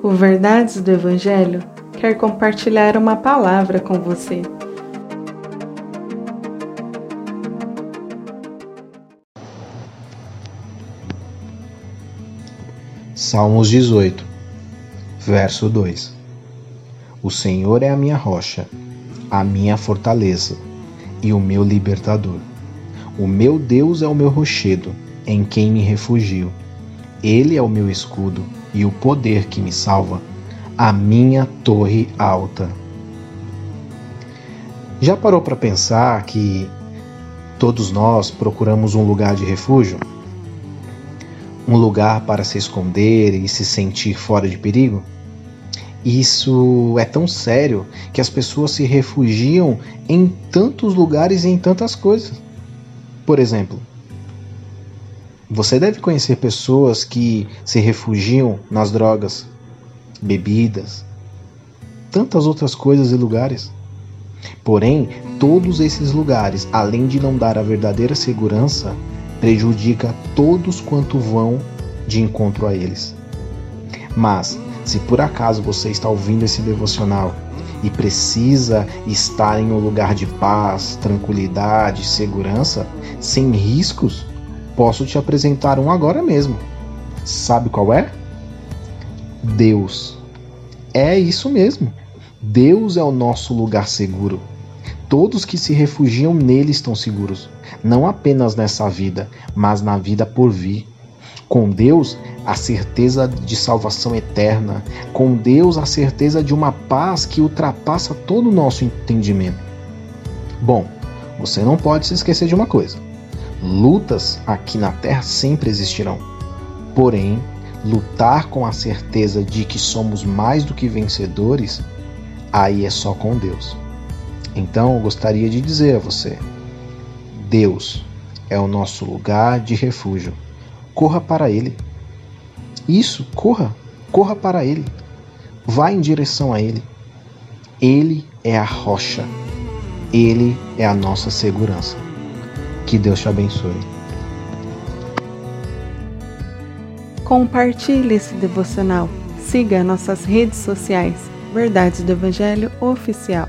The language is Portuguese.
O Verdades do Evangelho quer compartilhar uma palavra com você. Salmos 18, verso 2 O Senhor é a minha rocha, a minha fortaleza e o meu libertador. O meu Deus é o meu rochedo, em quem me refugio. Ele é o meu escudo e o poder que me salva, a minha torre alta. Já parou para pensar que todos nós procuramos um lugar de refúgio? Um lugar para se esconder e se sentir fora de perigo? Isso é tão sério que as pessoas se refugiam em tantos lugares e em tantas coisas. Por exemplo, você deve conhecer pessoas que se refugiam nas drogas, bebidas, tantas outras coisas e lugares. Porém, todos esses lugares, além de não dar a verdadeira segurança, prejudica todos quanto vão de encontro a eles. Mas, se por acaso você está ouvindo esse devocional e precisa estar em um lugar de paz, tranquilidade, segurança, sem riscos, Posso te apresentar um agora mesmo. Sabe qual é? Deus. É isso mesmo. Deus é o nosso lugar seguro. Todos que se refugiam nele estão seguros, não apenas nessa vida, mas na vida por vir. Com Deus, a certeza de salvação eterna. Com Deus, a certeza de uma paz que ultrapassa todo o nosso entendimento. Bom, você não pode se esquecer de uma coisa: Lutas aqui na Terra sempre existirão. Porém, lutar com a certeza de que somos mais do que vencedores, aí é só com Deus. Então, eu gostaria de dizer a você: Deus é o nosso lugar de refúgio. Corra para Ele. Isso, corra, corra para Ele. Vá em direção a Ele. Ele é a rocha. Ele é a nossa segurança. Que Deus te abençoe. Compartilhe esse devocional. Siga nossas redes sociais. Verdades do Evangelho Oficial.